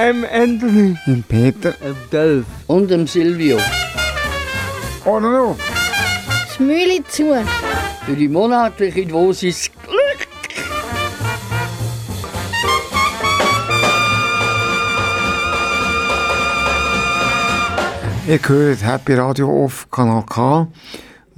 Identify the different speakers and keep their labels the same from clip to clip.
Speaker 1: Ähm, Anthony. Im Peter.
Speaker 2: Dem Delf. Und dem Silvio.
Speaker 1: Oder noch?
Speaker 3: Schmüli zu.
Speaker 2: Für die monatliche Dosis Glück.
Speaker 1: Ihr hört Happy Radio auf Kanal K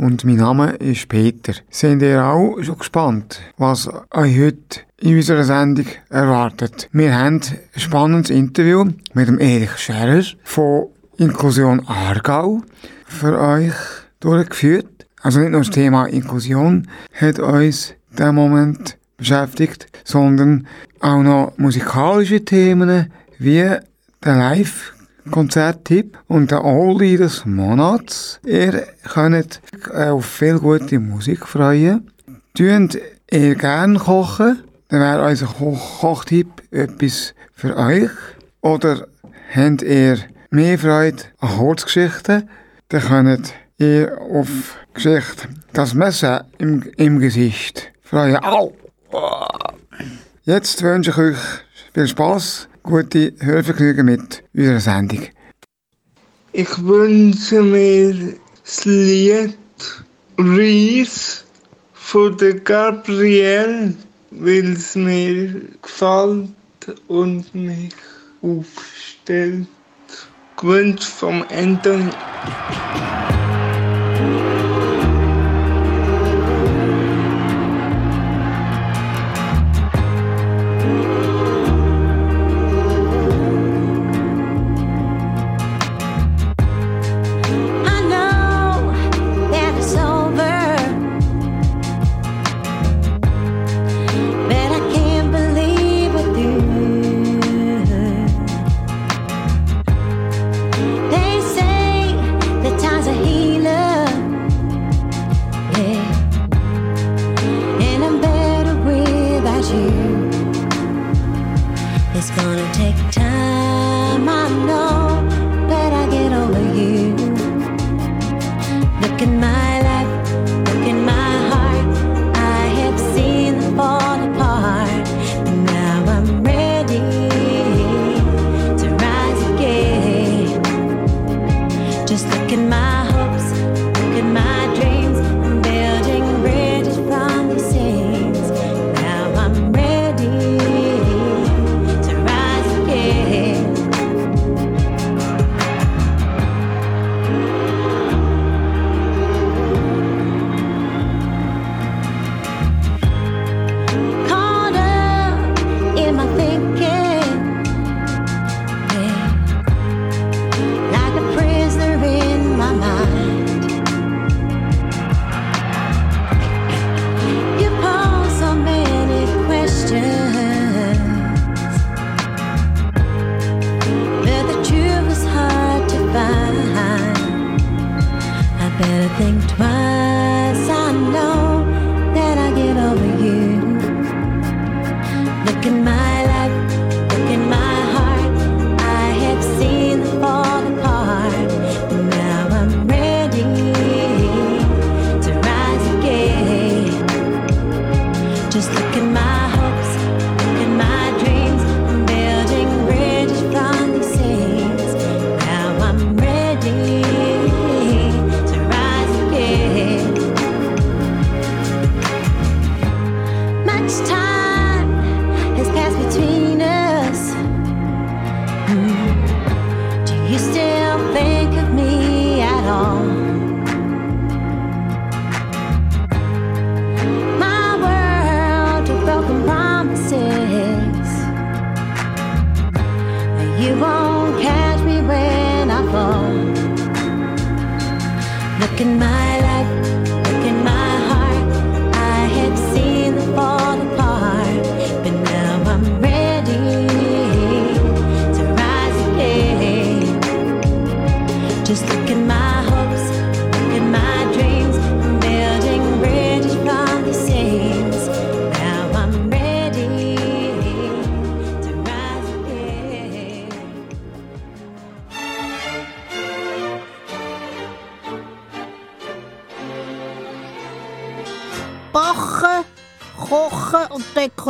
Speaker 1: und mein Name ist Peter. Sind ihr auch schon gespannt, was euch heute in unserer Sendung erwartet? Wir haben ein spannendes Interview mit dem Erich Scherer von Inklusion Aargau für euch durchgeführt. Also nicht nur das Thema Inklusion hat uns der Moment beschäftigt, sondern auch noch musikalische Themen wie der Live Konzerttipp und der Oldie des Monats. Ihr könnt auf viel gute Musik freuen. Tönt ihr gern kochen, dann wäre unser Ko Kochtipp etwas für euch. Oder habt ihr mehr Freude an Kurzgeschichten, dann könnt ihr auf Geschichte das Messer im, im Gesicht freuen. Au! Jetzt wünsche ich euch viel Spaß gute Hörvergnügen mit unserer Sendung.
Speaker 4: Ich wünsche mir das Lied Reese von der Gabrielle, weil es mir gefällt und mich aufstellt. Gewünscht vom Anthony.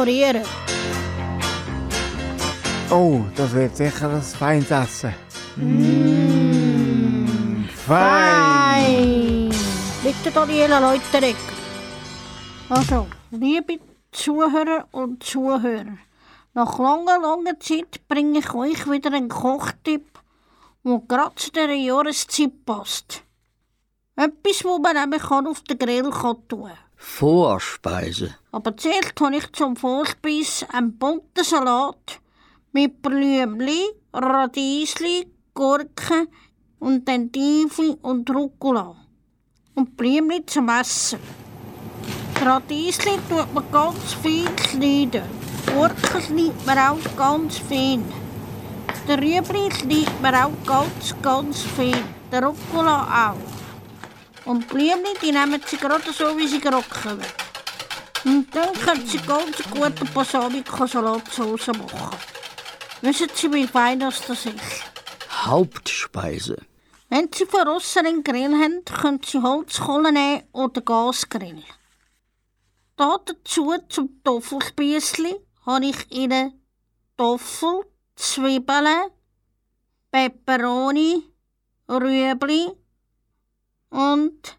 Speaker 3: Dekorieren.
Speaker 1: Oh, das wird sicher ein feines Essen. Mmh, fein!
Speaker 3: Bitte Daniela Leuterek. Also, liebe Zuhörer und Zuhörer, nach langer, langer Zeit bringe ich euch wieder einen Kochtipp, der gerade zu dieser Jahreszeit passt. Etwas, wo man kann auf den Grill tun kann.
Speaker 2: Vorspeise.
Speaker 3: Aber zuerst habe ich zum Vorspeis einen bunten Salat mit Blümli, Radiesli, Gurken und Endiven und Rucola. Und Blümli zum Essen. Die Radiesli tut man ganz viel schneiden. Gurken schneidet man auch ganz fein. Der Rüebli schneidet man auch ganz, ganz fein. Der Rucola auch. Und die Blümli, die nehmen sie gerade so, wie sie gerocken werden. Und dann können Sie ganz gute Balsamico-Salatsauce machen. Wissen Sie, wie fein das das ist?
Speaker 2: Hauptspeise.
Speaker 3: Wenn Sie von einen Grill haben, können Sie Holzkohle nehmen oder Gasgrill. Da dazu zum Toffelspiessli habe ich Ihnen Toffel, Zwiebeln, Peperoni, Rüebli und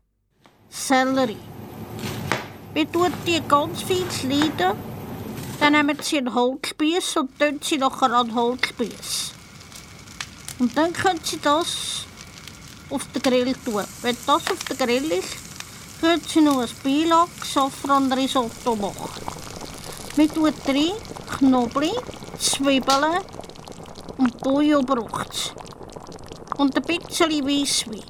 Speaker 3: Sellerie. Wir tun die ganz viel schneiden. Dann nehmen Sie einen Holzspieß und tun sie nachher an den Holzspieß. Und dann können Sie das auf den Grill tun. Wenn das auf den Grill ist, können Sie noch ein Beilage Safran-Risotto machen. Wir tun rein Knoblauch, Zwiebeln und Bouillon braucht Und ein bisschen Weisswein.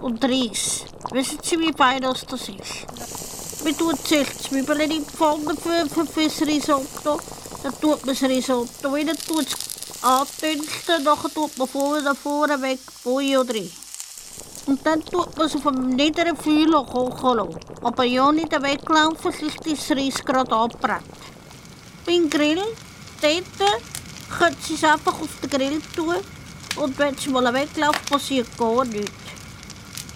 Speaker 3: Und Reis. Wissen Sie, wie fein das ist? Man tut zuerst Zwiebeln in die Pfanne für, für, das Risotto. Dann tut man das Risotto rein, tut es andünsten, nachher tut man vorne, vorne weg Bouillon drin. Und dann tut man es auf einem niederen Feuer kochen lassen. Aber ja nicht weglaufen, sonst ist das Reis gerade angebrannt. Beim Grill, dort können Sie es einfach auf den Grill tun. Und wenn es mal wegläuft, passiert gar nichts.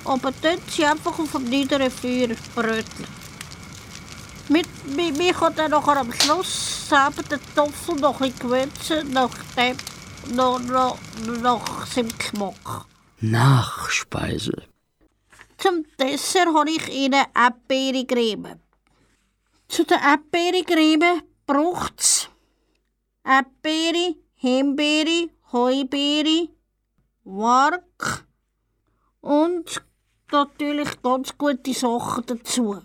Speaker 3: Aber dort sie einfach auf dem niederen Feuer bröteln. Mit, mit, mir kann dann nachher am Schluss selber den Topf noch ein bisschen gewürzen, nach, dem, nach, nach, nach seinem Geschmack.
Speaker 2: Nachspeise.
Speaker 3: Zum Dessert habe ich Ihnen Erdbeercreme. Zu der Erdbeercreme braucht es Erdbeere, Himbeere, Heubeere, Quark und natürlich ganz gute Sachen dazu.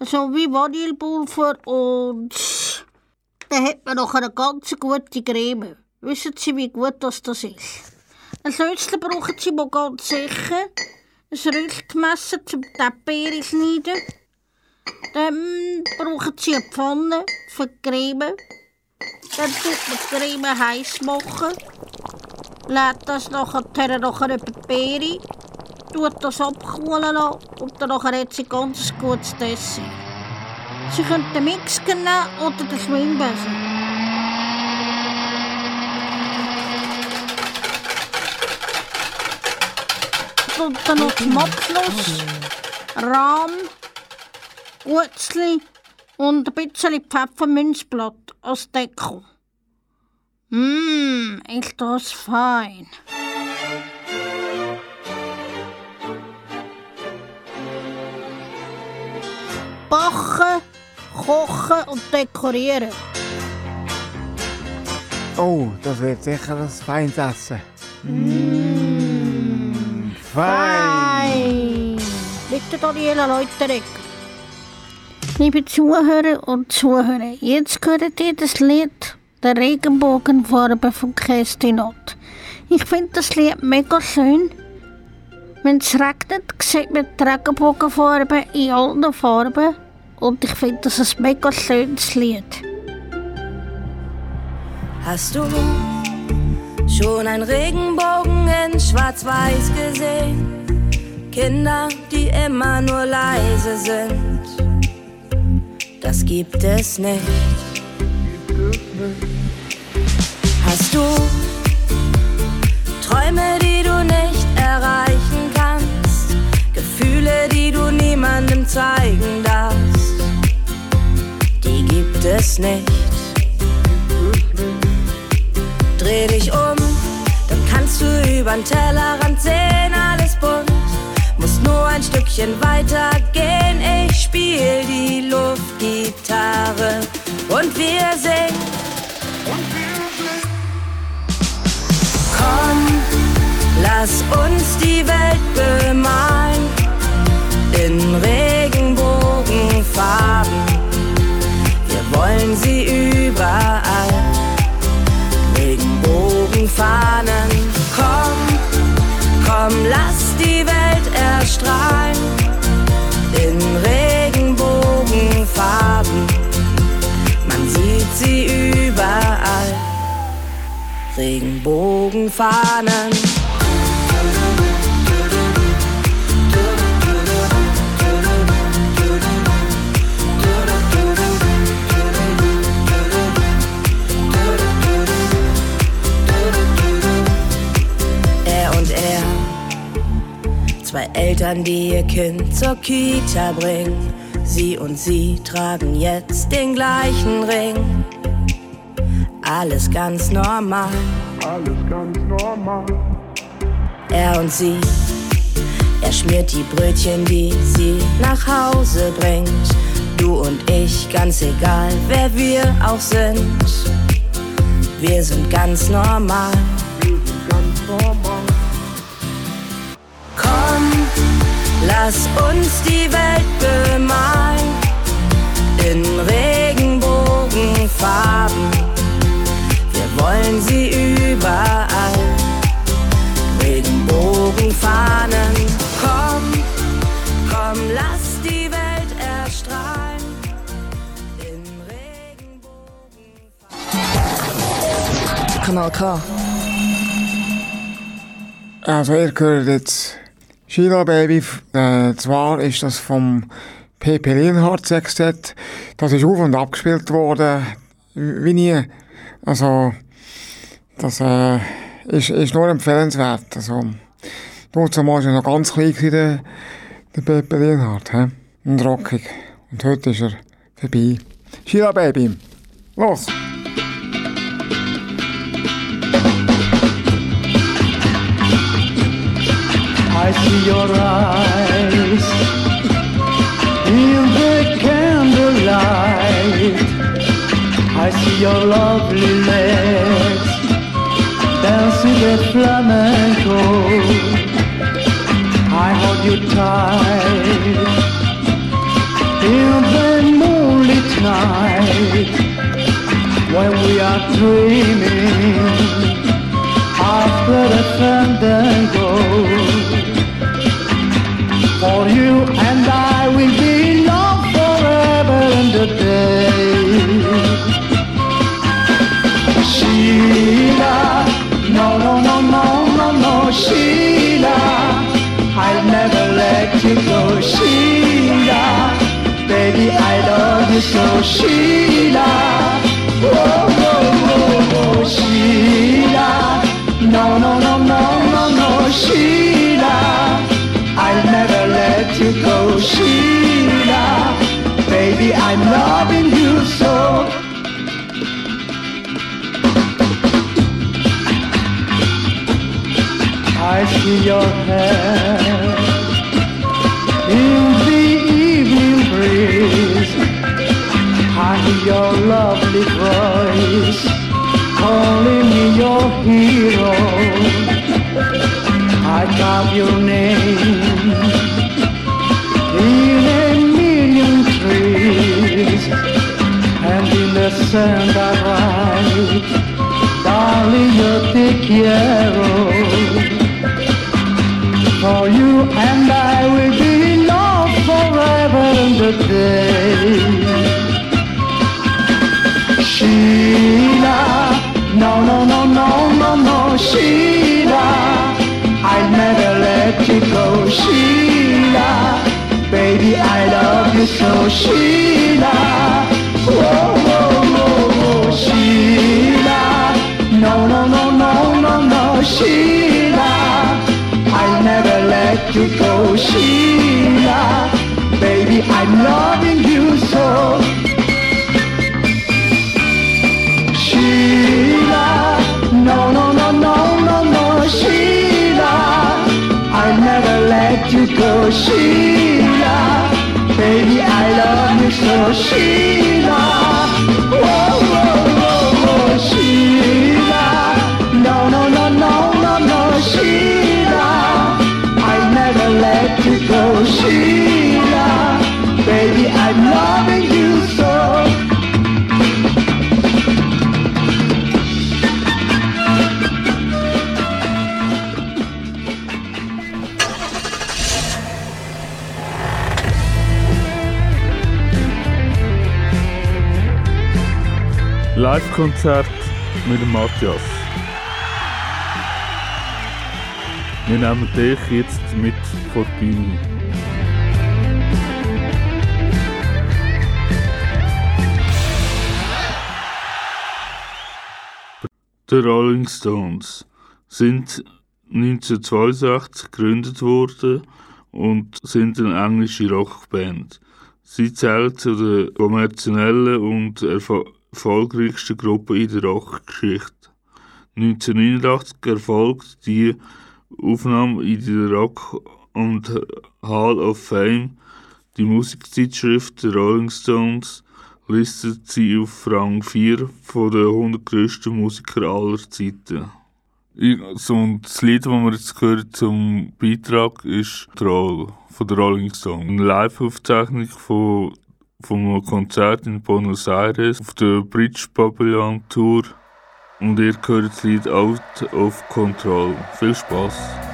Speaker 3: So wie Vanillepulver und dann hat man noch eine ganz gute Creme. Wissen Sie, wie gut das, das ist? Ein Sötzchen brauchen Sie mal ganz sicher. Ein Rüstmesser zum Erdbeere schneiden. Dann brauchen Sie eine Pfanne für die Creme. Dann tut man die Creme heiß machen. Lädt das nachher nachher über die Beere. Tut das abkühlen lassen und dann nachher hat sie ganz gutes Dessert. Sie können den Mixer nehmen oder den Schwimmbesen. Und dann noch zum Abschluss Rahm, Gutzli und ein bisschen Pfefferminzblatt als Deko. Mmm, ist das fein. Backen, kochen und dekorieren.
Speaker 1: Oh, das wird sicher ein feines Essen. Mmh, fein!
Speaker 3: Bitte Daniela Leuterek. Liebe Zuhörer und Zuhörer, jetzt hört ihr das Lied «Der Regenbogenfarbe» von Kerstin Ott. Ich finde das Lied mega schön. Wenn es regnet, sieht man die Regenbogenfarbe in allen Farben. Und ich finde das ein mega schönes Lied.
Speaker 5: Hast du schon einen Regenbogen in Schwarz-Weiß gesehen? Kinder, die immer nur leise sind. Das gibt es nicht. Hast du Träume, die du nicht erreichen kannst? Gefühle, die du niemandem zeigen darfst? es nicht. Dreh dich um, dann kannst du übern Tellerrand sehen, alles bunt. Muss nur ein Stückchen weiter gehen, ich spiel die Luftgitarre und wir singen. Komm, lass uns die Welt bemalen in Regenbogenfarben. Wir wollen sie überall. Regenbogenfahnen, komm, komm, lass die Welt erstrahlen in Regenbogenfarben. Man sieht sie überall. Regenbogenfahnen. Eltern, die ihr Kind zur Kita bringen. Sie und sie tragen jetzt den gleichen Ring. Alles ganz normal.
Speaker 4: Alles ganz normal.
Speaker 5: Er und sie. Er schmiert die Brötchen, die sie nach Hause bringt. Du und ich, ganz egal, wer wir auch sind. Wir sind ganz normal.
Speaker 4: Ganz normal.
Speaker 5: Lass uns die Welt bemalen in Regenbogenfarben. Wir wollen sie überall. Regenbogenfahnen. Komm, komm, lass die Welt erstrahlen in Regenbogenfarben.
Speaker 6: Kanal K.
Speaker 1: Also ihr hört jetzt Sheila Baby, äh, zwar ist das vom P.P. Lienhardt Sextett, das ist auf und abgespielt worden, wie nie. Also, das äh, ist, ist nur empfehlenswert. Also, damals war er noch ganz klein, der, der P.P. Lienhardt, he? und rockig. Und heute ist er vorbei. Sheila Baby, los!
Speaker 7: Your eyes in the candlelight. I see your lovely legs dancing the flamenco. I hold you tight in the moonlit night when we are dreaming after the fandango. no no no no no never let you go I'm loving you see your hand. Your lovely voice calling me your hero. I carve your name in a million trees, and in the sand I write, darling, yo te quiero. For you and I will be loved forever and a day. Sheila, no, no, no, no, no, no, Sheila. I'll never let you go, Sheila. Baby, I love you so, Sheila. Whoa, whoa, whoa, whoa, Sheila. No, no, no, no, no, no, Sheila. I'll never let you go, Sheila. Baby, I'm loving you so.
Speaker 8: so Sheila Baby I love you so Sheila Live-Konzert mit Matthias. Wir nehmen dich jetzt mit vor die Bühne. Die Rolling Stones sind 1962 gegründet worden und sind eine englische Rockband. Sie zählen zu den kommerziellen und erfol erfolgreichsten Gruppen in der Rockgeschichte. 1989 erfolgt die Aufnahme in der Rock und Hall of Fame. Die Musikzeitschrift der Rolling Stones listet sie auf Rang 4 von den 100 grössten Musiker aller Zeiten. So, und das Lied, das wir jetzt gehört zum Beitrag, ist Troll von der Rolling Stones. Eine Live-Aufzeichnung von, einem Konzert in Buenos Aires auf der Bridge Pavilion Tour. Und ihr hört das Lied Out of Control. Viel Spaß!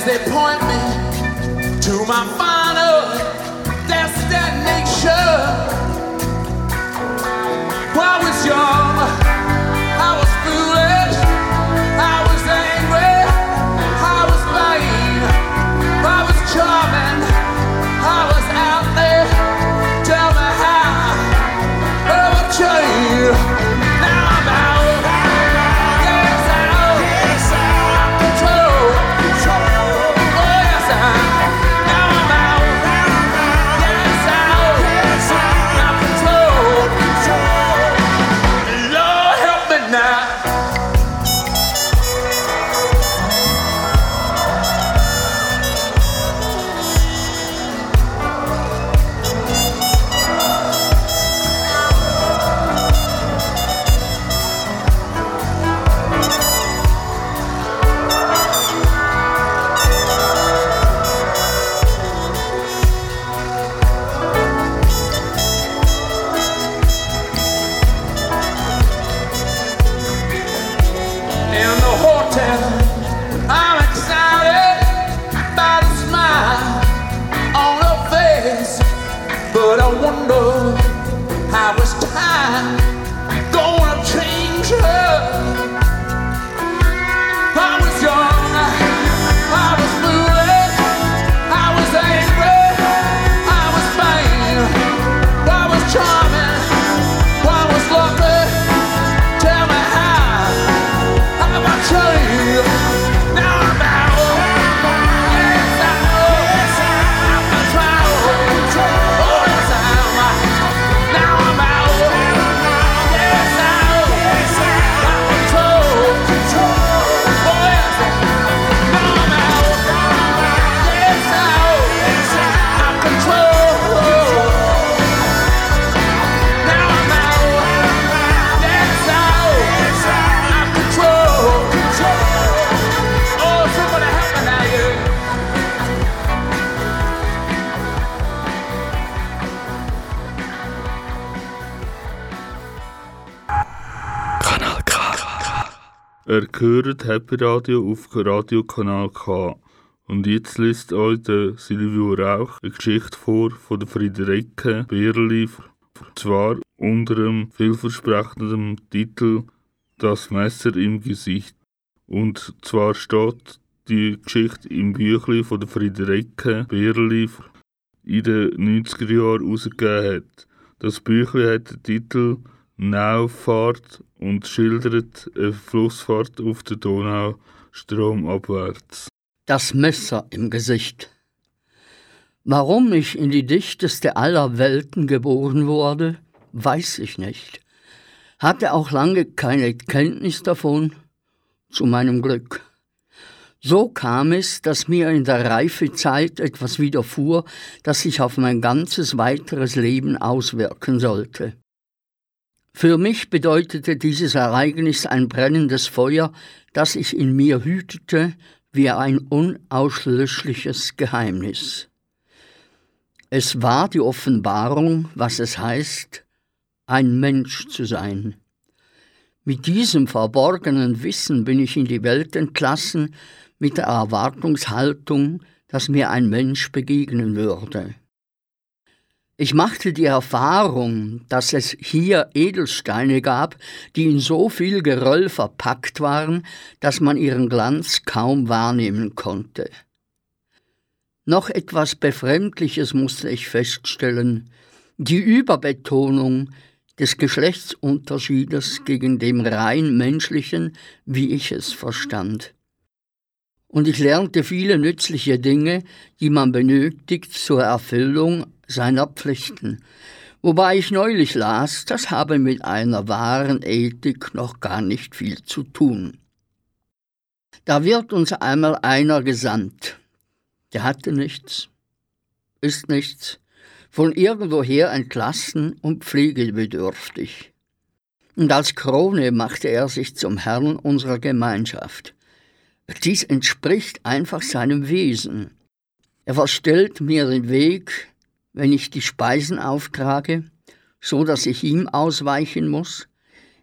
Speaker 9: As they point
Speaker 8: Happy Radio auf Radiokanal K. Und jetzt liest euch der Silvio Rauch eine Geschichte vor von der Friederike Bierli. Und zwar unter dem vielversprechenden Titel Das Messer im Gesicht. Und zwar steht die Geschichte im Büchlein von der Friederike Bierli in den 90er Jahren herausgegeben hat. Das Büchlein hat den Titel Naufahrt und schildert eine Flussfahrt auf der Donau stromabwärts.
Speaker 2: Das Messer im Gesicht. Warum ich in die dichteste aller Welten geboren wurde, weiß ich nicht. Hatte auch lange keine Kenntnis davon, zu meinem Glück. So kam es, dass mir in der Reifezeit etwas widerfuhr, das sich auf mein ganzes weiteres Leben auswirken sollte. Für mich bedeutete dieses Ereignis ein brennendes Feuer, das ich in mir hütete wie ein unauslöschliches Geheimnis. Es war die Offenbarung, was es heißt, ein Mensch zu sein. Mit diesem verborgenen Wissen bin ich in die Welt entlassen, mit der Erwartungshaltung, dass mir ein Mensch begegnen würde. Ich machte die Erfahrung, dass es hier Edelsteine gab, die in so viel Geröll verpackt waren, dass man ihren Glanz kaum wahrnehmen konnte. Noch etwas Befremdliches musste ich feststellen, die Überbetonung des Geschlechtsunterschiedes gegen dem rein menschlichen, wie ich es verstand. Und ich lernte viele nützliche Dinge, die man benötigt zur Erfüllung seiner Pflichten. Wobei ich neulich las, das habe mit einer wahren Ethik noch gar nicht viel zu tun. Da wird uns einmal einer gesandt. Der hatte nichts, ist nichts, von irgendwoher entlassen und pflegebedürftig. Und als Krone machte er sich zum Herrn unserer Gemeinschaft. Dies entspricht einfach seinem Wesen. Er verstellt mir den Weg, wenn ich die Speisen auftrage, so dass ich ihm ausweichen muss.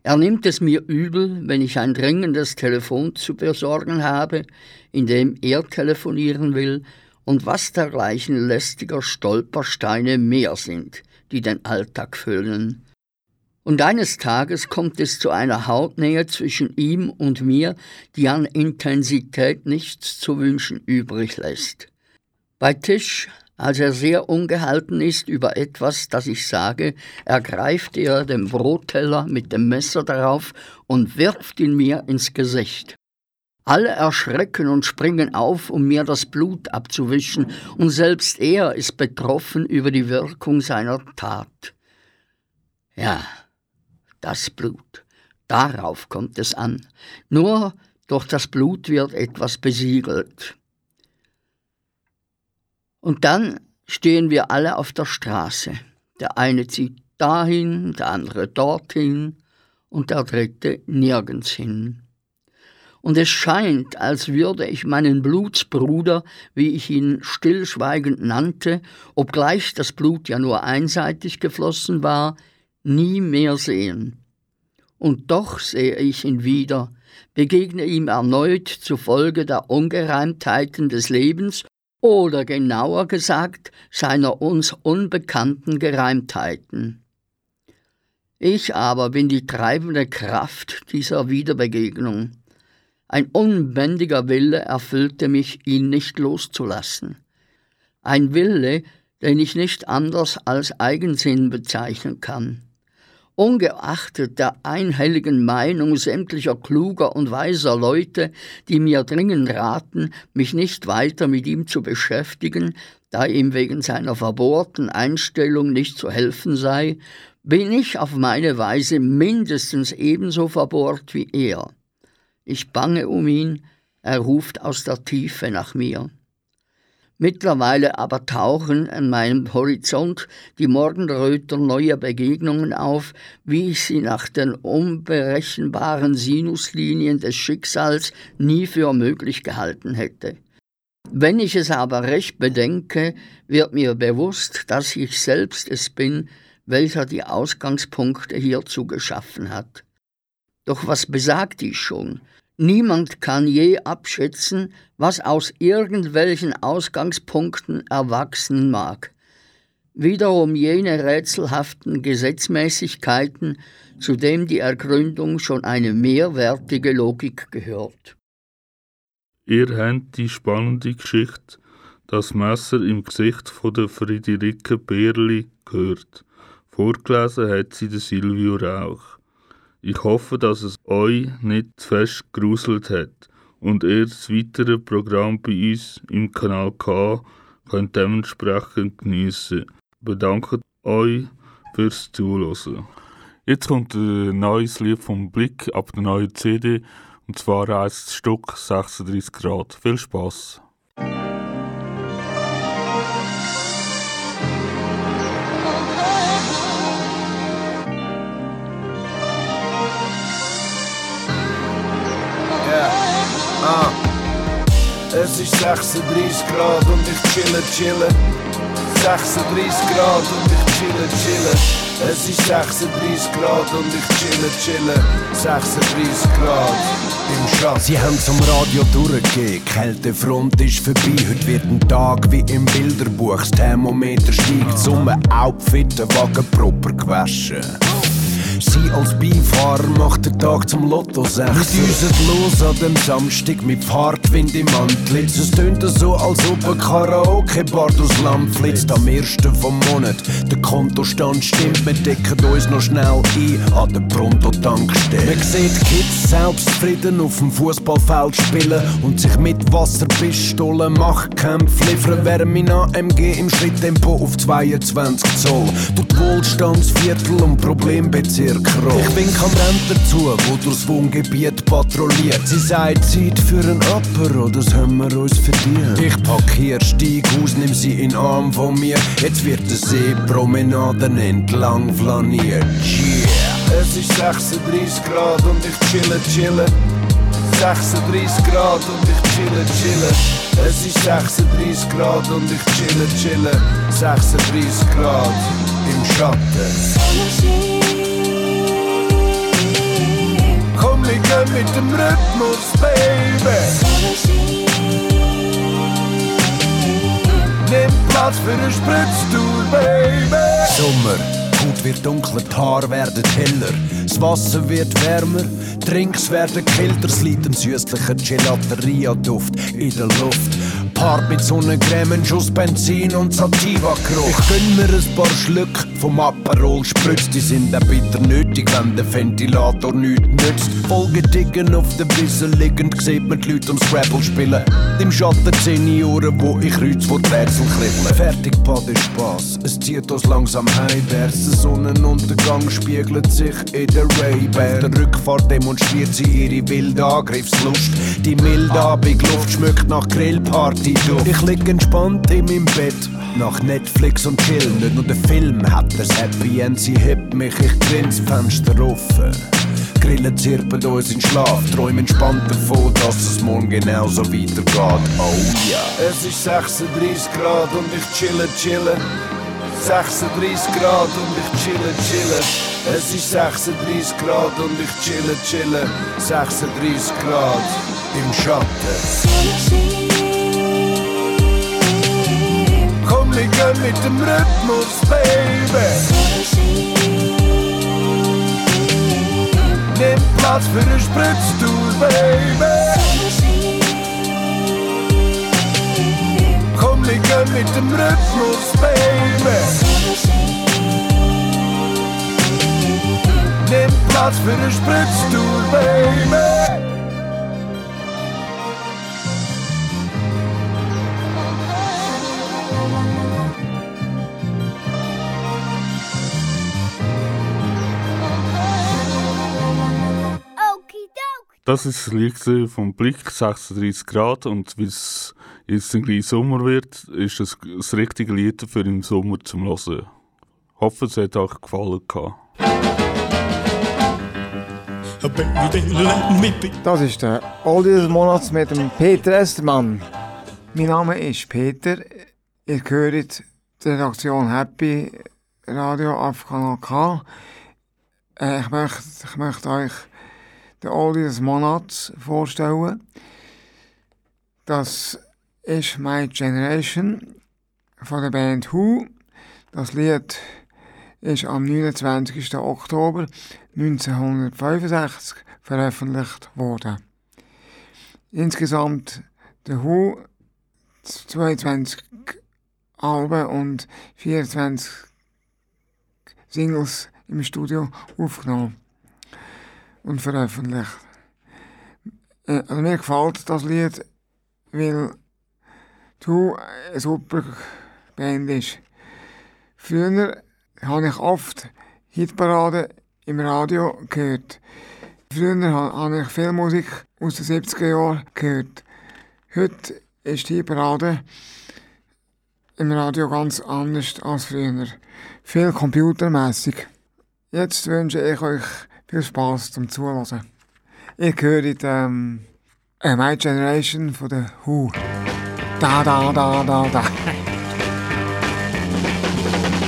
Speaker 2: Er nimmt es mir übel, wenn ich ein dringendes Telefon zu besorgen habe, in dem er telefonieren will, und was dergleichen lästiger Stolpersteine mehr sind, die den Alltag füllen. Und eines Tages kommt es zu einer Hautnähe zwischen ihm und mir, die an Intensität nichts zu wünschen übrig lässt. Bei Tisch als er sehr ungehalten ist über etwas, das ich sage, ergreift er den Brotteller mit dem Messer darauf und wirft ihn mir ins Gesicht. Alle erschrecken und springen auf, um mir das Blut abzuwischen, und selbst er ist betroffen über die Wirkung seiner Tat. Ja, das Blut, darauf kommt es an. Nur durch das Blut wird etwas besiegelt. Und dann stehen wir alle auf der Straße. Der eine zieht dahin, der andere dorthin und der dritte nirgends hin. Und es scheint, als würde ich meinen Blutsbruder, wie ich ihn stillschweigend nannte, obgleich das Blut ja nur einseitig geflossen war, nie mehr sehen. Und doch sehe ich ihn wieder, begegne ihm erneut zufolge der Ungereimtheiten des Lebens oder genauer gesagt seiner uns unbekannten Gereimtheiten. Ich aber bin die treibende Kraft dieser Wiederbegegnung. Ein unbändiger Wille erfüllte mich, ihn nicht loszulassen. Ein Wille, den ich nicht anders als Eigensinn bezeichnen kann ungeachtet der einhelligen Meinung sämtlicher kluger und weiser Leute, die mir dringend raten, mich nicht weiter mit ihm zu beschäftigen, da ihm wegen seiner verbohrten Einstellung nicht zu helfen sei, bin ich auf meine Weise mindestens ebenso verbohrt wie er. Ich bange um ihn, er ruft aus der Tiefe nach mir. Mittlerweile aber tauchen an meinem Horizont die Morgenröter neuer Begegnungen auf, wie ich sie nach den unberechenbaren Sinuslinien des Schicksals nie für möglich gehalten hätte. Wenn ich es aber recht bedenke, wird mir bewusst, dass ich selbst es bin, welcher die Ausgangspunkte hierzu geschaffen hat. Doch was besagt dies schon? Niemand kann je abschätzen, was aus irgendwelchen Ausgangspunkten erwachsen mag. Wiederum jene rätselhaften Gesetzmäßigkeiten, zu dem die Ergründung schon eine mehrwertige Logik gehört.
Speaker 8: Ihr habt die spannende Geschichte Das Messer im Gesicht von der Friederike Berli gehört. Vorgelesen hat sie der Silvio Rauch. Ich hoffe, dass es euch nicht zu fest gegruselt hat und ihr das weitere Programm bei uns im Kanal K könnt dementsprechend geniessen. Bedanke euch fürs Zuhören. Jetzt kommt ein neues Lied vom Blick ab der neuen CD und zwar heißt das Stück 36 Grad. Viel Spaß!
Speaker 10: Es ist 36 Grad und ich chille, chille. 36 Grad und ich chille, chille. Es ist 36 Grad und ich chille, chille. 36 Grad.
Speaker 11: Sie haben's am Radio durchgegeben, Kältefront ist vorbei. Heute wird ein Tag wie im Bilderbuch. Das Thermometer steigt, Summe Outfit, Wagen proper gewaschen. Sie als Beifahrer macht den Tag zum Lotto 6. Wir düsen los an dem Samstag mit Fahrtwind im Antlitz. Es tönt so, als ob ein Karaoke-Bar durchs Land flitzt. Am ersten vom Monat, der Kontostand stimmt. Wir decken uns noch schnell ein an der Pronto-Tankstelle. Man sieht Kids selbstzufrieden auf dem Fußballfeld spielen und sich mit Wasserpistolen Machtkämpfe liefern, während mein AMG im Schritttempo auf 22 Zoll durch Wohlstandsviertel und Problembezirke rollt. Ich bin kein Rentner zu, wo durchs Wohngebiet patrouilliert. Sie sagt Zeit für ein Apero, das haben wir uns verdient. Ich pack hier, steig aus, nimm sie in den Arm von mir. Jetzt wird der Seepromenaden entlang flaniert. Yeah.
Speaker 10: Es ist 36 Grad und ich chille, chille. 36 Grad und ich chille, chille. Es ist 36 Grad und ich chille, chille. 36 Grad im Schatten. Wir gehen mit dem Rhythmus, Baby. Nimm Platz für eine Spritztour, Baby.
Speaker 11: Sommer, Haut wird dunkler, die Haare werden heller. Das Wasser wird wärmer, Trinks werden kälter. Es liegt ein süßlicher Gelateria-Duft in der Luft. Part mit Sonnencreme, ein Schuss Benzin und Sativa-Geruch. Ich gönn mir ein paar Schlück vom Aperol Spritz. Die sind auch bitter nötig, wenn der Ventilator nichts nützt. Folgedicken auf der Wiese liegend, sieht man die Leute am Scrabble spielen. Im Schatten Senioren, wo ich Kreuzworträtsel kribbel. Fertig, Pade Spaß. Es zieht uns langsam heimwärts. Der Sonnenuntergang spiegelt sich in der Ray-Ban. Auf der Rückfahrt demonstriert sie ihre wilde Angriffslust. Die milde Abendluft schmeckt nach Grillparty durch. Ich lieg entspannt in meinem Bett. Nach Netflix und Chill, nicht nur der Film hat das Happy End, sie hebt mich, ich grins, Fenster offen. Grillen zirpen uns in Schlaf, träumen entspannt davon, dass es morgen genauso weitergeht. Oh ja.
Speaker 10: Es ist 36 Grad und ich chille, chille. 36 Grad und ich chille, chille. Es ist 36 Grad und ich chille, chille. 36 Grad im Schatten. Wir gehen mit dem Rhythmus, Baby. Nimm Platz für eine Spritztour, Baby. Komm, wir gehen mit dem Rhythmus, Baby. Nimm Platz für eine Spritztour, Baby.
Speaker 8: Das ist das Lied vom Blick 36 Grad und weil es jetzt ein gleich Sommer wird, ist das das richtige Lied für den Sommer zum Hören. Ich hoffe, es hat euch gefallen.
Speaker 1: Das ist der Oldie des Monats mit dem Peter Estermann. Mein Name ist Peter. Ihr hört die Redaktion Happy Radio auf Kanal K. Äh, ich, möchte, ich möchte euch den Oldie des Monats vorstellen. Das ist My Generation von der Band Who. Das Lied ist am 29. Oktober 1965 veröffentlicht worden. Insgesamt der Who 22 Alben und 24 Singles im Studio aufgenommen und veröffentlicht. Äh, also mir gefällt das Lied, weil du eine super Band ist. Früher habe ich oft Hitparade im Radio gehört. Früher habe ich viel Musik aus den 70er Jahren gehört. Heute ist die Hitparade im Radio ganz anders als früher. Viel computermässig. Jetzt wünsche ich euch viel Spaß zum Zuhören. Höre die ähm, äh, My Generation von der Who. Da, da, da, da, da.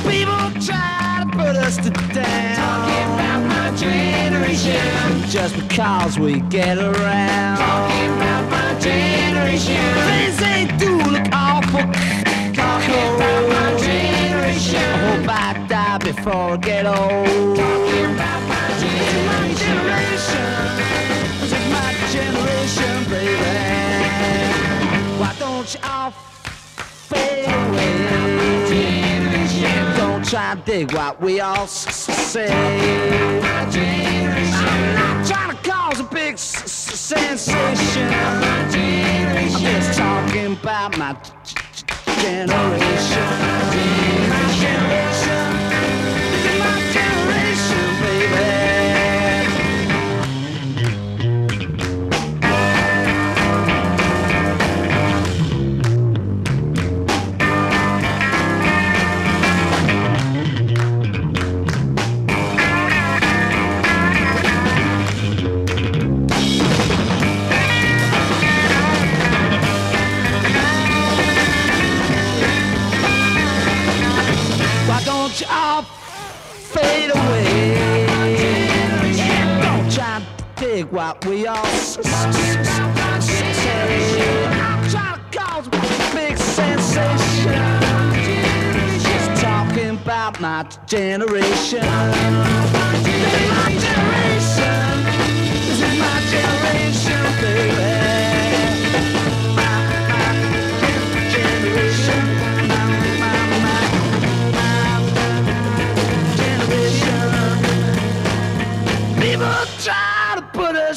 Speaker 9: People try to put us to down. Talking about my generation. Just because we get around. Talking about my generation. Things they do look awful. Talking about my generation. I hope I die before I get old. Talking about generation, baby. Why don't you all fade away? Don't try to dig what we all say. I'm not trying to cause a big sensation. I'm just talking about. My generation. To what we all say. Trying to cause a big sensation. Just talking about my generation. This is my generation. This is my generation, baby.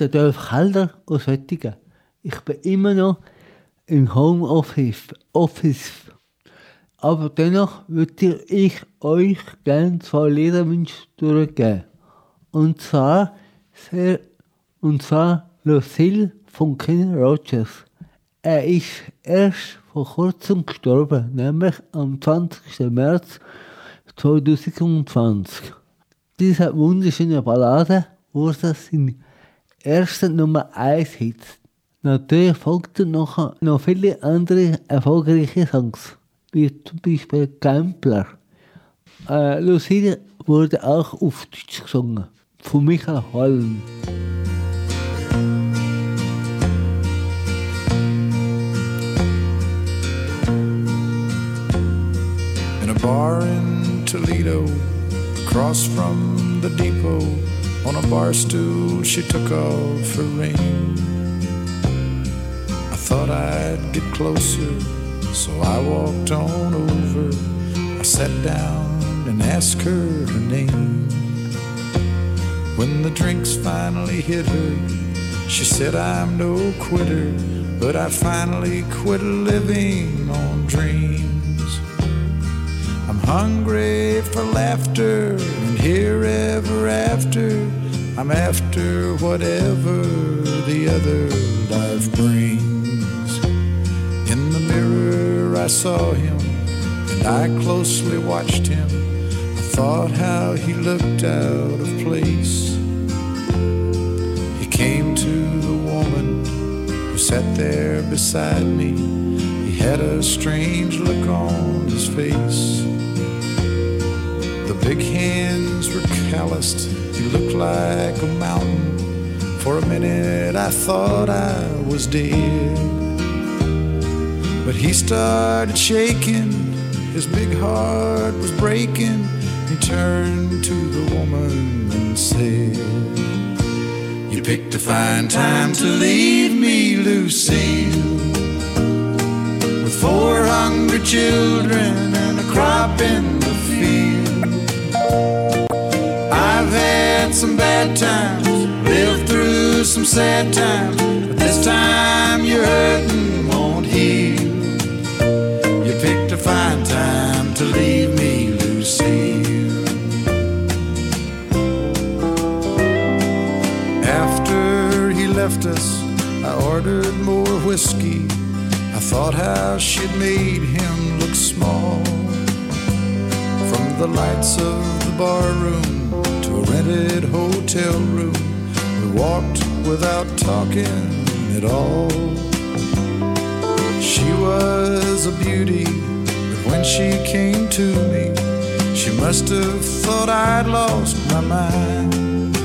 Speaker 12: der Dolph Kelder aus Wettigen. Ich bin immer noch im Homeoffice. Office. Aber dennoch würde ich euch gerne zwei Liederwünsche durchgeben. Und zwar, sehr, und zwar Lucille von Kenny Rogers. Er ist erst vor kurzem gestorben, nämlich am 20. März 2020. Diese wunderschöne Ballade wurde sein erster Nummer 1 Hit. Natürlich folgten noch, noch viele andere erfolgreiche Songs, wie zum Beispiel Gambler. Äh, Lucille wurde auch auf Deutsch gesungen. Von Michael Holm.
Speaker 13: in a bar in Toledo, across from the depot. Bar stool, she took off her ring. I thought I'd get closer, so I walked on over. I sat down and asked her her name. When the drinks finally hit her, she said, I'm no quitter, but I finally quit living on dreams. I'm hungry for laughter and here ever after. I'm after whatever the other life brings. In the mirror, I saw him and I closely watched him. I thought how he looked out of place. He came to the woman who sat there beside me. He had a strange look on his face. The big hands were calloused. He looked like a mountain. For a minute, I thought I was dead. But he started shaking. His big heart was breaking. He turned to the woman and said, You picked a fine time to leave me, Lucille. With four hungry children and a crop in I've had some bad times, lived through some sad times, but this time your hurting won't heal. You picked a fine time to leave me, Lucille. After he left us, I ordered more whiskey. I thought how she'd made him look small. From the lights of the bar room to a rented hotel room, we walked without talking at all. She was a beauty, but when she came to me, she must have thought I'd lost my mind.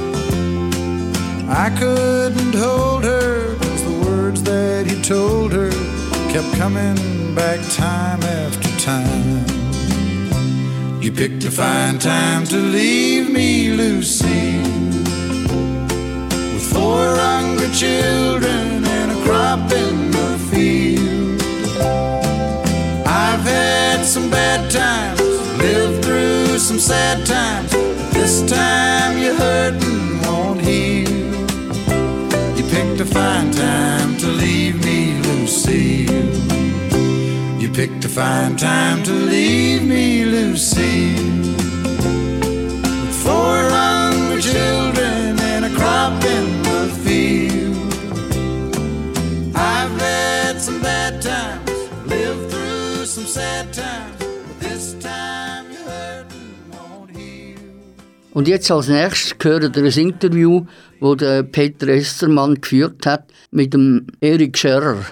Speaker 13: I couldn't hold her, cause the words that he told her kept coming back time after time. You picked a fine time to leave me, Lucy, with four hungry children and a crop in the field. I've had some bad times, lived through some sad times, but this time you're hurting won't heal. You picked a fine time to leave me, Lucille. You fine time to leave me. With four hungry children and a crop in the field. I've had some bad times, lived through some sad times, this time won't heal.
Speaker 2: Und jetzt als nächstes hören wir ein Interview, das der Peter Estermann geführt hat mit dem Erik Scherrer.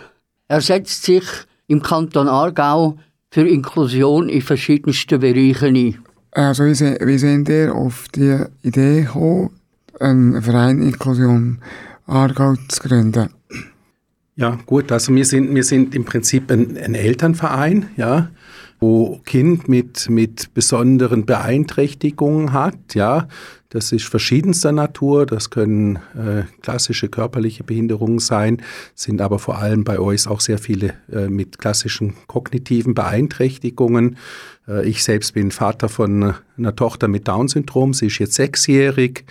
Speaker 2: Er setzt sich im Kanton Aargau für Inklusion in verschiedensten Bereichen ein.
Speaker 1: Also wie, se- wie sind ihr auf die Idee gekommen, einen Verein Inklusion Aargau zu gründen?
Speaker 14: Ja, gut, also wir sind, wir sind im Prinzip ein, ein Elternverein, ja, wo Kind mit, mit besonderen Beeinträchtigungen hat, ja. Das ist verschiedenster Natur, das können äh, klassische körperliche Behinderungen sein, sind aber vor allem bei uns auch sehr viele äh, mit klassischen kognitiven Beeinträchtigungen. Äh, ich selbst bin Vater von einer Tochter mit Down-Syndrom, sie ist jetzt sechsjährig.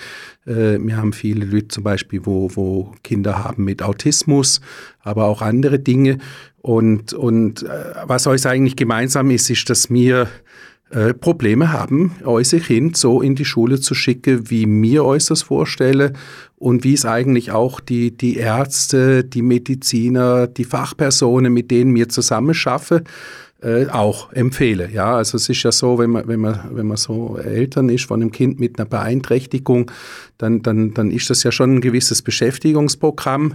Speaker 14: Äh, wir haben viele Leute zum Beispiel, wo, wo Kinder haben mit Autismus, aber auch andere Dinge. Und, und äh, was uns eigentlich gemeinsam ist, ist, dass wir äh, Probleme haben, unser Kind so in die Schule zu schicken, wie wir uns das vorstellen und wie es eigentlich auch die, die Ärzte, die Mediziner, die Fachpersonen, mit denen wir zusammen schaffen, äh, auch empfehle. Ja, also es ist ja so, wenn man, wenn man, wenn man so Eltern ist von einem Kind mit einer Beeinträchtigung, dann, dann, dann ist das ja schon ein gewisses Beschäftigungsprogramm.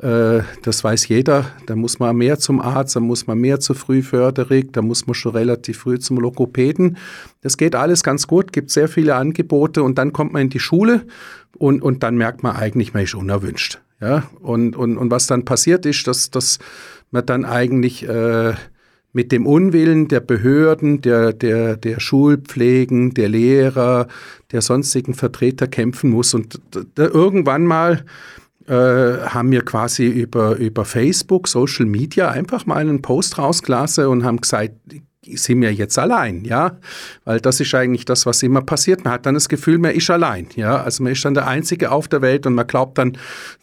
Speaker 14: Äh, das weiß jeder. Da muss man mehr zum Arzt, da muss man mehr zur Frühförderung, da muss man schon relativ früh zum Logopäden. Das geht alles ganz gut, gibt sehr viele Angebote und dann kommt man in die Schule und, und dann merkt man eigentlich, man ist unerwünscht. Ja, und, und, und was dann passiert ist, dass, dass man dann eigentlich äh, mit dem Unwillen der Behörden, der, der, der Schulpflegen, der Lehrer, der sonstigen Vertreter kämpfen muss. Und da, irgendwann mal äh, haben wir quasi über, über Facebook, Social Media einfach mal einen Post rausgelassen und haben gesagt, sind wir jetzt allein, ja? Weil das ist eigentlich das, was immer passiert. Man hat dann das Gefühl, man ist allein, ja? Also man ist dann der Einzige auf der Welt und man glaubt dann,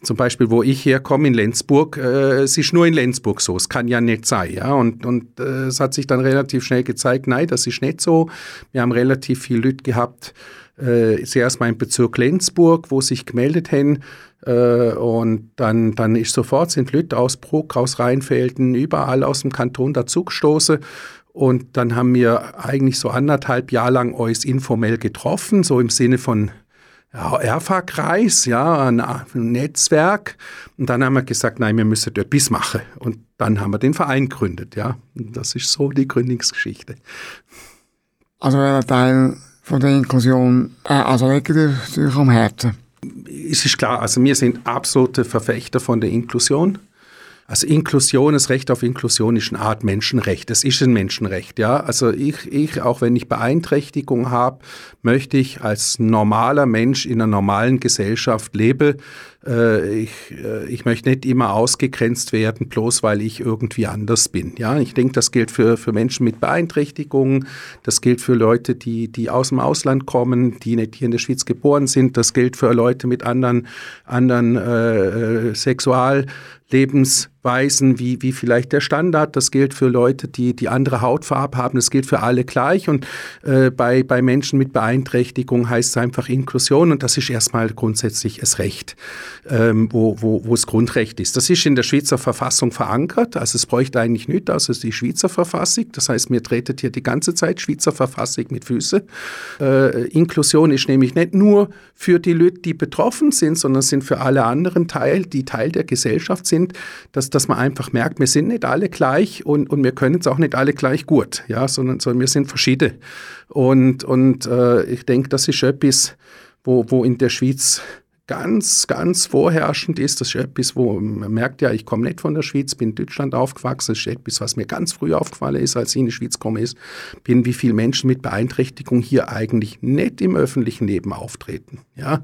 Speaker 14: zum Beispiel, wo ich herkomme, in Lenzburg, äh, es ist nur in Lenzburg so, es kann ja nicht sein, ja? Und, und äh, es hat sich dann relativ schnell gezeigt, nein, das ist nicht so. Wir haben relativ viel Leute gehabt, äh, zuerst mal im Bezirk Lenzburg, wo sich gemeldet haben, äh, und dann, dann ist sofort sind Leute aus Bruck, aus Rheinfelden, überall aus dem Kanton dazugestoßen. Und dann haben wir eigentlich so anderthalb Jahre lang uns informell getroffen, so im Sinne von ERFA-Kreis, ja, ein, Netzwerk. Und dann haben wir gesagt, nein, wir müssen etwas machen. Und dann haben wir den Verein gegründet, ja. Und das ist so die Gründungsgeschichte.
Speaker 1: Also ein Teil von der Inklusion, äh, also natürlich am Herzen.
Speaker 14: Es ist klar, also wir sind absolute Verfechter von der Inklusion. Also Inklusion, das Recht auf Inklusion ist eine Art Menschenrecht. Das ist ein Menschenrecht, ja. Also ich, ich auch wenn ich Beeinträchtigung habe, möchte ich als normaler Mensch in einer normalen Gesellschaft leben. Äh, ich, äh, ich möchte nicht immer ausgegrenzt werden, bloß weil ich irgendwie anders bin. Ja, ich denke, das gilt für, für Menschen mit Beeinträchtigungen, das gilt für Leute, die, die aus dem Ausland kommen, die nicht hier in der Schweiz geboren sind, das gilt für Leute mit anderen, anderen äh, äh Weisen wie, wie vielleicht der Standard. Das gilt für Leute, die die andere Hautfarbe haben. Das gilt für alle gleich. Und äh, bei, bei Menschen mit Beeinträchtigung heißt es einfach Inklusion. Und das ist erstmal grundsätzlich das Recht, ähm, wo, wo, wo es Grundrecht ist. Das ist in der Schweizer Verfassung verankert. Also es bräuchte eigentlich nichts, also die Schweizer Verfassung. Das heißt, mir tretet hier die ganze Zeit Schweizer Verfassung mit Füßen. Äh, Inklusion ist nämlich nicht nur für die Leute, die betroffen sind, sondern sind für alle anderen Teil, die Teil der Gesellschaft sind. Das dass man einfach merkt, wir sind nicht alle gleich und, und wir können es auch nicht alle gleich gut, ja, sondern, sondern wir sind verschiedene. Und, und äh, ich denke, das ist etwas, wo, wo in der Schweiz ganz, ganz vorherrschend ist. Das ist etwas, wo man merkt ja, ich komme nicht von der Schweiz, bin in Deutschland aufgewachsen. Das ist etwas, was mir ganz früh aufgefallen ist, als ich in die Schweiz komme, ist, bin, wie viele Menschen mit Beeinträchtigung hier eigentlich nicht im öffentlichen Leben auftreten. Ja,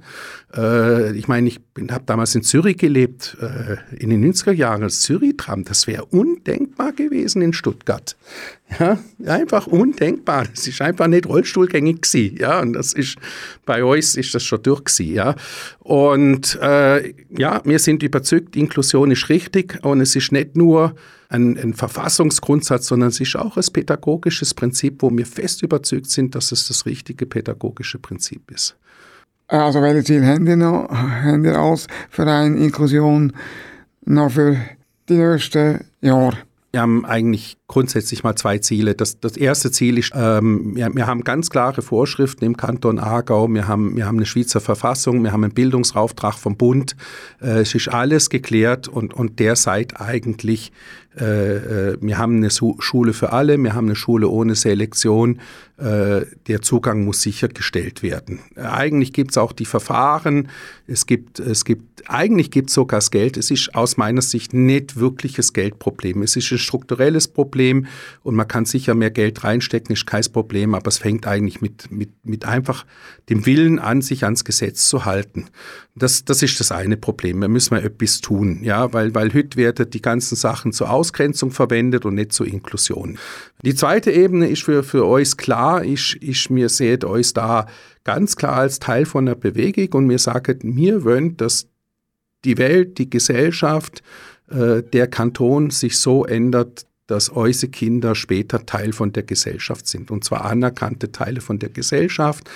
Speaker 14: äh, ich meine, ich habe damals in Zürich gelebt, äh, in den 90er Jahren. Das Zürich-Tram, das wäre undenkbar gewesen in Stuttgart. Ja, einfach undenkbar. Das ist einfach nicht rollstuhlgängig gewesen. Ja, und das ist, bei uns ist das schon durch gewesen, ja. Äh, ja, wir sind überzeugt, Inklusion ist richtig und es ist nicht nur ein, ein, Verfassungsgrundsatz, sondern es ist auch ein pädagogisches Prinzip, wo wir fest überzeugt sind, dass es das richtige pädagogische Prinzip ist.
Speaker 1: Also Ziele haben ihr noch, haben ihr als Verein Inklusion noch für die nächsten Jahre?
Speaker 14: Wir haben eigentlich grundsätzlich mal zwei Ziele. Das, das erste Ziel ist, ähm, wir, wir, haben ganz klare Vorschriften im Kanton Aargau, wir haben, wir haben eine Schweizer Verfassung, wir haben einen Bildungsauftrag vom Bund. Äh, es ist alles geklärt und, und der seid eigentlich, äh, äh, wir haben eine Schule für alle, wir haben eine Schule ohne Selektion, äh, der Zugang muss sichergestellt werden. Eigentlich gibt es auch die Verfahren, es gibt, es gibt, eigentlich gibt es sogar das Geld. Es ist aus meiner Sicht nicht wirkliches Geldproblem. Es ist ein strukturelles Problem und man kann sicher mehr Geld reinstecken, ist kein Problem, aber es fängt eigentlich mit, mit, mit einfach dem Willen an, sich ans Gesetz zu halten. Das, das ist das eine Problem. Da müssen wir etwas tun, ja, weil, weil heute werden die ganzen Sachen zur Ausgrenzung verwendet und nicht zur Inklusion. Die zweite Ebene ist für, für euch klar, ich, ich mir seht euch da ganz klar als Teil von der Bewegung und mir sagt, mir wollen, dass die Welt, die Gesellschaft, äh, der Kanton sich so ändert, dass unsere Kinder später Teil von der Gesellschaft sind. Und zwar anerkannte Teile von der Gesellschaft.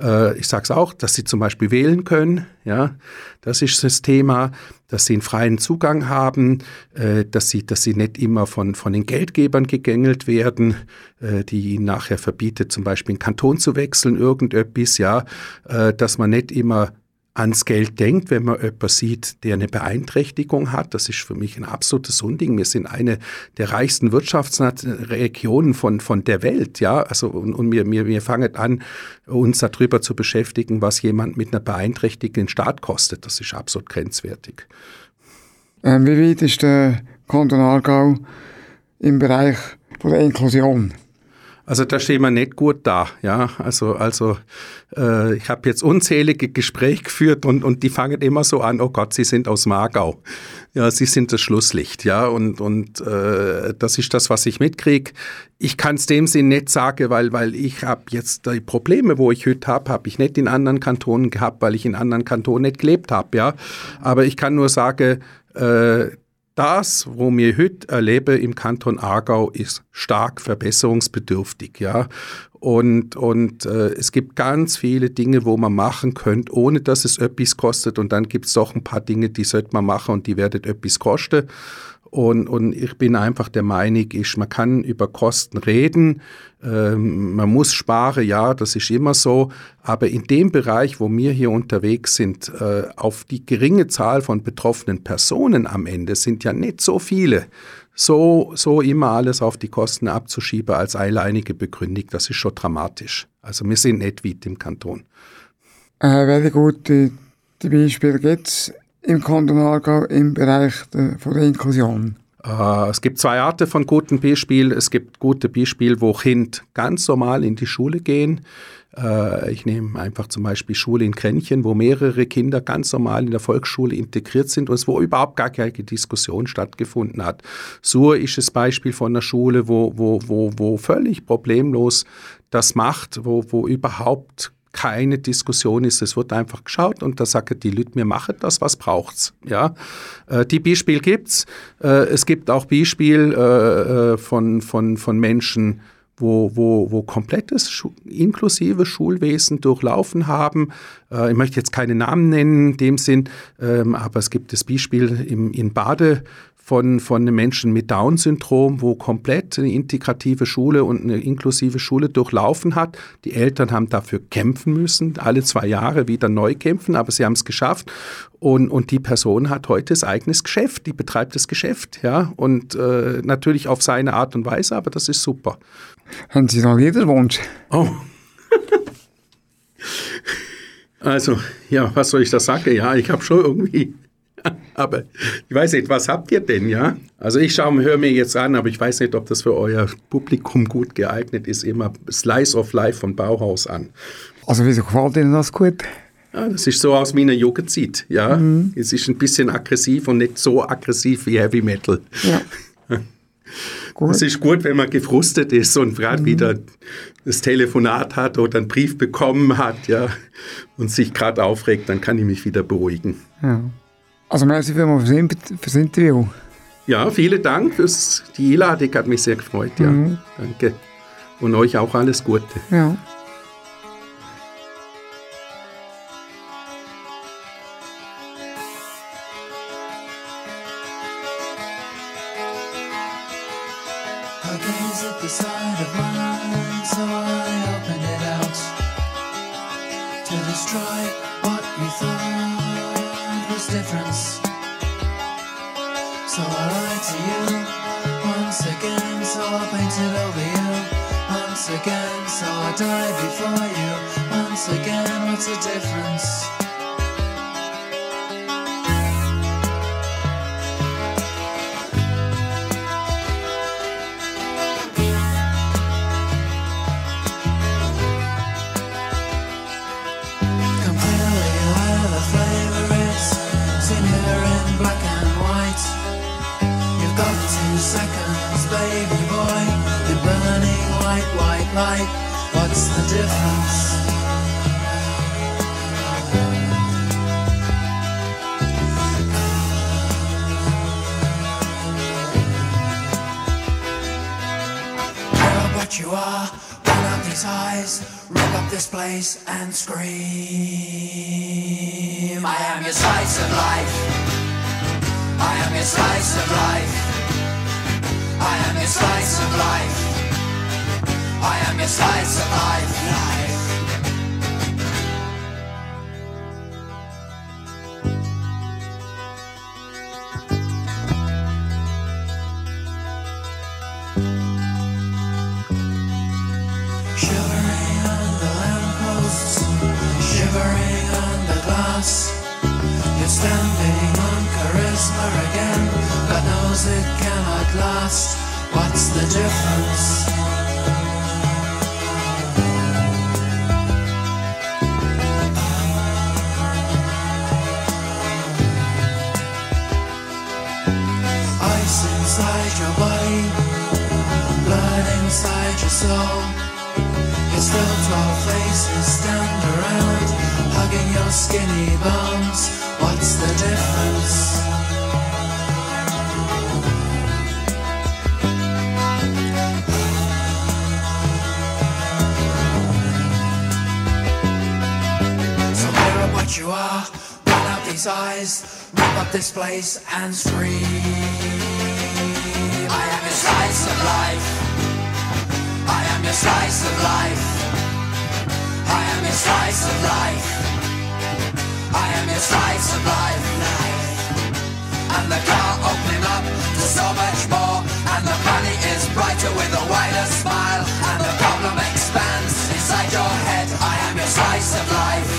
Speaker 14: Äh, ich sage es auch, dass sie zum Beispiel wählen können. Ja, das ist das Thema, dass sie einen freien Zugang haben, äh, dass, sie, dass sie nicht immer von, von den Geldgebern gegängelt werden, äh, die ihnen nachher verbietet, zum Beispiel in Kanton zu wechseln, irgendetwas, ja, äh, dass man nicht immer ans Geld denkt, wenn man jemanden sieht, der eine Beeinträchtigung hat. Das ist für mich ein absolutes Unding. Wir sind eine der reichsten Wirtschaftsregionen von, von der Welt. Ja? Also, und, und wir, wir, wir fangen an, uns darüber zu beschäftigen, was jemand mit einer Beeinträchtigung den Staat kostet. Das ist absolut grenzwertig.
Speaker 1: Ähm, wie weit ist der Kanton Aargau im Bereich der Inklusion?
Speaker 14: Also da stehen wir nicht gut da, ja. Also also äh, ich habe jetzt unzählige Gespräche geführt und und die fangen immer so an: Oh Gott, Sie sind aus Margau, ja, Sie sind das Schlusslicht, ja. Und und äh, das ist das, was ich mitkriege. Ich kann es dem Sinn nicht sagen, weil weil ich habe jetzt die Probleme, wo ich heute habe, habe ich nicht in anderen Kantonen gehabt, weil ich in anderen Kantonen nicht gelebt habe, ja. Aber ich kann nur sagen äh, das, wo wir heute erleben im Kanton Aargau, ist stark verbesserungsbedürftig, ja. Und, und äh, es gibt ganz viele Dinge, wo man machen könnte, ohne dass es etwas kostet. Und dann gibt es doch ein paar Dinge, die sollte man machen und die werden etwas kosten. Und, und ich bin einfach der Meinung, ich, man kann über Kosten reden, ähm, man muss sparen, ja, das ist immer so. Aber in dem Bereich, wo wir hier unterwegs sind, äh, auf die geringe Zahl von betroffenen Personen am Ende sind ja nicht so viele. So, so immer alles auf die Kosten abzuschieben als alleinige Begründung, das ist schon dramatisch. Also wir sind nicht weit im Kanton.
Speaker 1: Äh, welche gute die Beispiele gibt im Kanton Aargau im Bereich der, Inklusion?
Speaker 14: Äh, es gibt zwei Arten von guten Beispielen. Es gibt gute Beispiele, wo Kinder ganz normal in die Schule gehen. Äh, ich nehme einfach zum Beispiel Schule in Kränchen, wo mehrere Kinder ganz normal in der Volksschule integriert sind und es wo überhaupt gar keine Diskussion stattgefunden hat. Sur ist das Beispiel von einer Schule, wo, wo, wo, wo völlig problemlos das macht, wo, wo überhaupt keine Diskussion ist. Es wird einfach geschaut und da sagen die Leute, wir machen das, was braucht's. Ja, äh, die Beispiel gibt's. Äh, es gibt auch Beispiel äh, äh, von, von, von Menschen, wo, wo, wo komplettes Schu inklusive Schulwesen durchlaufen haben. Äh, ich möchte jetzt keine Namen nennen in dem Sinn, ähm, aber es gibt das Beispiel im, in Bade von, von Menschen mit Down-Syndrom, wo komplett eine integrative Schule und eine inklusive Schule durchlaufen hat. Die Eltern haben dafür kämpfen müssen, alle zwei Jahre wieder neu kämpfen, aber sie haben es geschafft. Und, und die Person hat heute das eigenes Geschäft, die betreibt das Geschäft, ja, und äh, natürlich auf seine Art und Weise, aber das ist super.
Speaker 1: Haben Sie noch Liederwunsch?
Speaker 14: Oh. also, ja, was soll ich da sagen? Ja, ich habe schon irgendwie aber ich weiß nicht, was habt ihr denn, ja? Also ich schaue, höre mir jetzt an, aber ich weiß nicht, ob das für euer Publikum gut geeignet ist. Immer Slice of Life von Bauhaus an.
Speaker 1: Also wieso gefällt Ihnen das gut?
Speaker 14: Ja, das ist so aus meiner Jugendzeit, ja. Mhm. Es ist ein bisschen aggressiv und nicht so aggressiv wie Heavy Metal.
Speaker 1: Ja.
Speaker 14: Es ist gut, wenn man gefrustet ist und gerade mhm. wieder das Telefonat hat oder einen Brief bekommen hat, ja, und sich gerade aufregt, dann kann ich mich wieder beruhigen.
Speaker 1: Ja. Also merci vielmals für das Interview.
Speaker 14: Ja, vielen Dank für die Einladung, hat mich sehr gefreut. Ja. Mhm. Danke. Und euch auch alles Gute.
Speaker 1: Ja.
Speaker 15: Destroy what you thought difference. So I lie to you once again, so I paint it over you once again, so I die before you once again. What's the difference? light, what's the difference? Girl, but you are, pull up these eyes, rip up this place and scream. I am your slice of life. I am your slice of life. I am your slice of life. I am your slice of life. Your body, blood inside your soul. Your still twelve faces stand around, hugging your skinny bones. What's the difference? So clear what you are, run out these eyes, rip up this place and scream. Slice of life. I am your slice of life. I am your slice of life. I am your slice of life. And the car opening up to so much more. And the money is brighter with a wider smile. And the problem expands inside your head. I am your slice of life.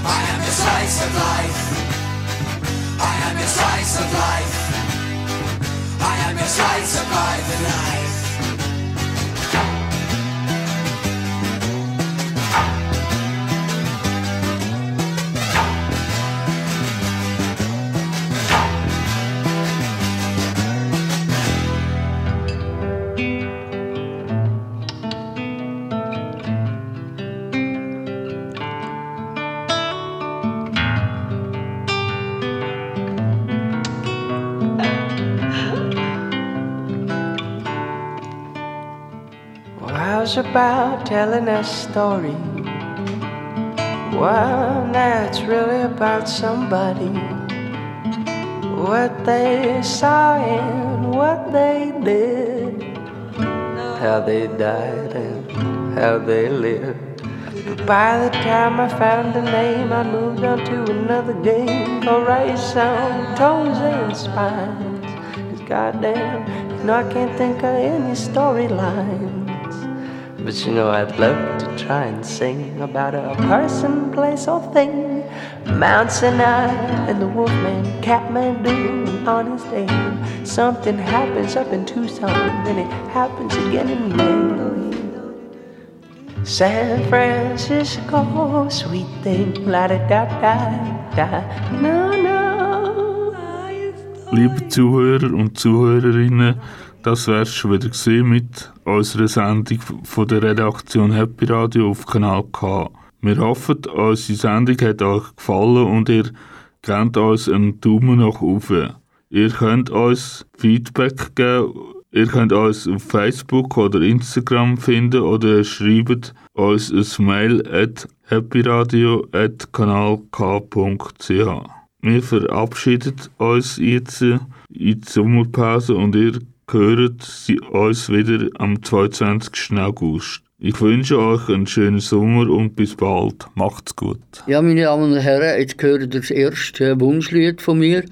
Speaker 15: I am your slice of life. I am your slice of life. I am your slice of life. life.
Speaker 16: About telling a story? One that's really about somebody. What they saw and what they did. How they died and how they lived. By the time I found a name, I moved on to another game. Called right sound, tones and spines. Cause goddamn, you know I can't think of any storylines. But you know, I'd love to try and sing about a person, place, or thing. Mount Sinai and the Wolfman, Kathmandu, and Honest Abe. Something happens up in Tucson, then it happens again in Maine. San Francisco, sweet thing, la da da da da. No, no.
Speaker 8: Liebe Zuhörer und Zuhörerinnen, das wär's schon wieder gesehen mit unserer Sendung von der Redaktion Happy Radio auf Kanal K. Wir hoffen, unsere Sendung hat euch gefallen und ihr gebt uns einen Daumen nach oben. Ihr könnt uns Feedback geben, ihr könnt uns auf Facebook oder Instagram finden oder schreibt uns ein Mail at happyradio.kanalk.ch. Wir verabschieden uns jetzt in die Sommerpause und ihr hört sie uns wieder am 22. August. Ich wünsche euch einen schönen Sommer und bis bald. Macht's gut.
Speaker 2: Ja, meine Damen und Herren, jetzt gehört das erste Wunschlied von mir,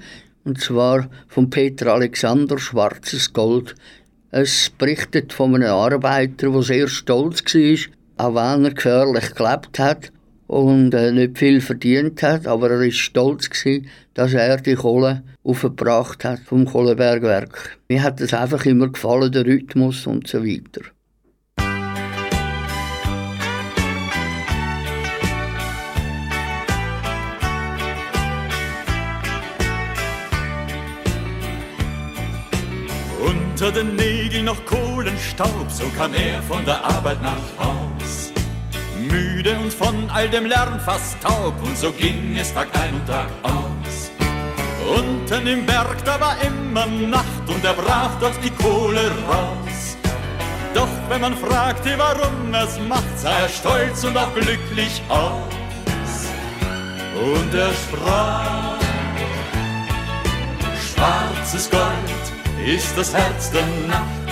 Speaker 2: und zwar von Peter Alexander, Schwarzes Gold. Es berichtet von einem Arbeiter, der sehr stolz war, auch wenn er gefährlich gelebt hat und äh, nicht viel verdient hat, aber er ist stolz gewesen, dass er die Kohle aufgebracht hat vom Kohlebergwerk. Mir hat es einfach immer gefallen, der Rhythmus und so weiter.
Speaker 17: Unter den Nägeln noch Kohlenstaub, so kam er von der Arbeit nach Haus. Müde und von all dem Lärm fast taub, und so ging es Tag ein und Tag aus. Unten im Berg, da war immer Nacht, und er brach dort die Kohle raus. Doch wenn man fragte, warum er's macht, sah er stolz und auch glücklich aus. Und er sprach, schwarzes Gold ist das Herz der Nacht.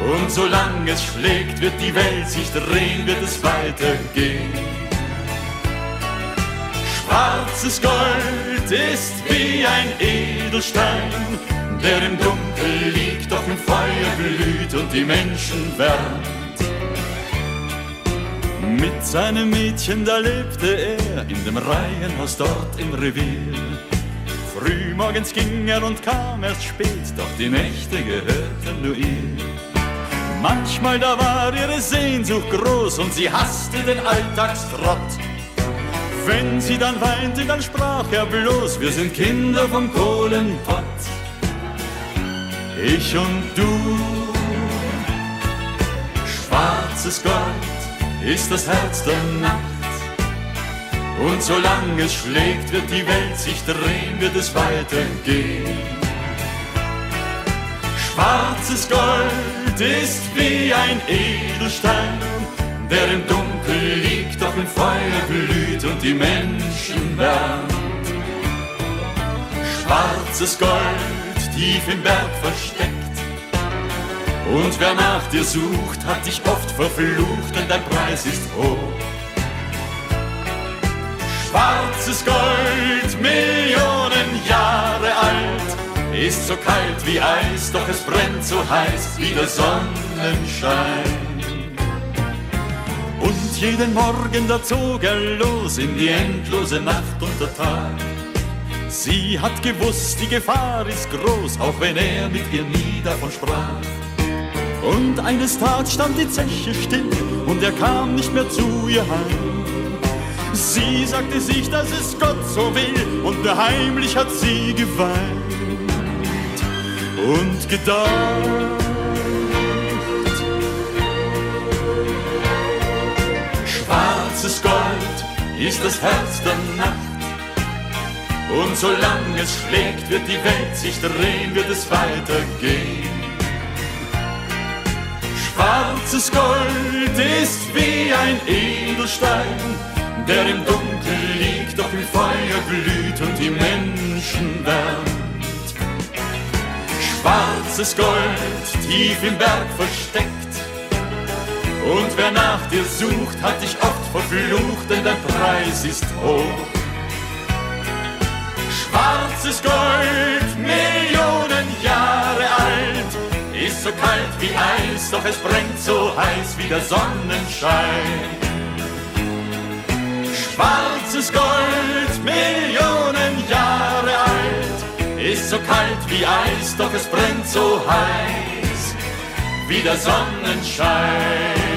Speaker 17: Und solange es schlägt, wird die Welt sich drehen, wird es weitergehen. Schwarzes Gold ist wie ein Edelstein, der im Dunkel liegt, doch im Feuer glüht und die Menschen wärmt. Mit seinem Mädchen, da lebte er in dem Reihenhaus dort im Revier. Frühmorgens ging er und kam erst spät, doch die Nächte gehörten nur ihr. Manchmal da war ihre Sehnsucht groß und sie hasste den Alltagstrott. Wenn sie dann weinte, dann sprach er bloß, wir sind Kinder vom Kohlenpott. Ich und du, schwarzes Gold ist das Herz der Nacht. Und solange es schlägt, wird die Welt sich drehen, wird es weitergehen. Schwarzes Gold ist wie ein Edelstein, der im Dunkel liegt, doch im Feuer glüht und die Menschen wärmt. Schwarzes Gold, tief im Berg versteckt. Und wer nach dir sucht, hat dich oft verflucht, denn dein Preis ist hoch. Schwarzes Gold, Millionen Jahre alt, ist so kalt wie Eis, doch es brennt so heiß wie der Sonnenschein. Und jeden Morgen da zog er los in die endlose Nacht und der Tag. Sie hat gewusst, die Gefahr ist groß, auch wenn er mit ihr nie davon sprach. Und eines Tages stand die Zeche still und er kam nicht mehr zu ihr heim. Sie sagte sich, dass es Gott so will und nur heimlich hat sie geweint und gedacht. Schwarzes Gold ist das Herz der Nacht. Und solange es schlägt, wird die Welt sich drehen, wird es weitergehen. Schwarzes Gold ist wie ein Edelstein, der im Dunkel liegt, doch im Feuer glüht und die Menschen wärmt. Schwarzes Gold, tief im Berg versteckt. Und wer nach dir sucht, hat dich oft verflucht, denn dein Preis ist hoch. Schwarzes Gold, Millionen Jahre alt, ist so kalt wie Eis, doch es brennt so heiß wie der Sonnenschein. Schwarzes Gold, Millionen Jahre alt, ist so kalt wie Eis, doch es brennt so heiß wie der Sonnenschein.